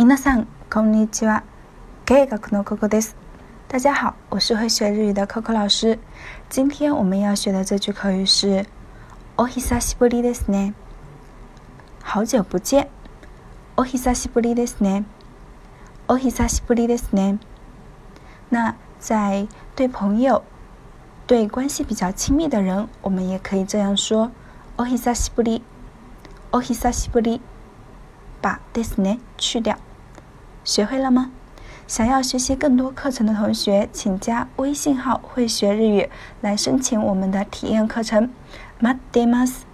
皆さんこんにちは。ゲイ学のココです。大家好，我是会学日语的 Coco 老师。今天我们要学的这句口语是“お久しぶりですね”。好久不见。お久しぶりですね。お久しぶりですね。那在对朋友、对关系比较亲密的人，我们也可以这样说：“お久しぶり。”お久しぶり。把 this 呢去掉， 学会了吗？想要学习更多课程的同学，请加微信号“会学日语”来申请我们的体验课程。待ってます。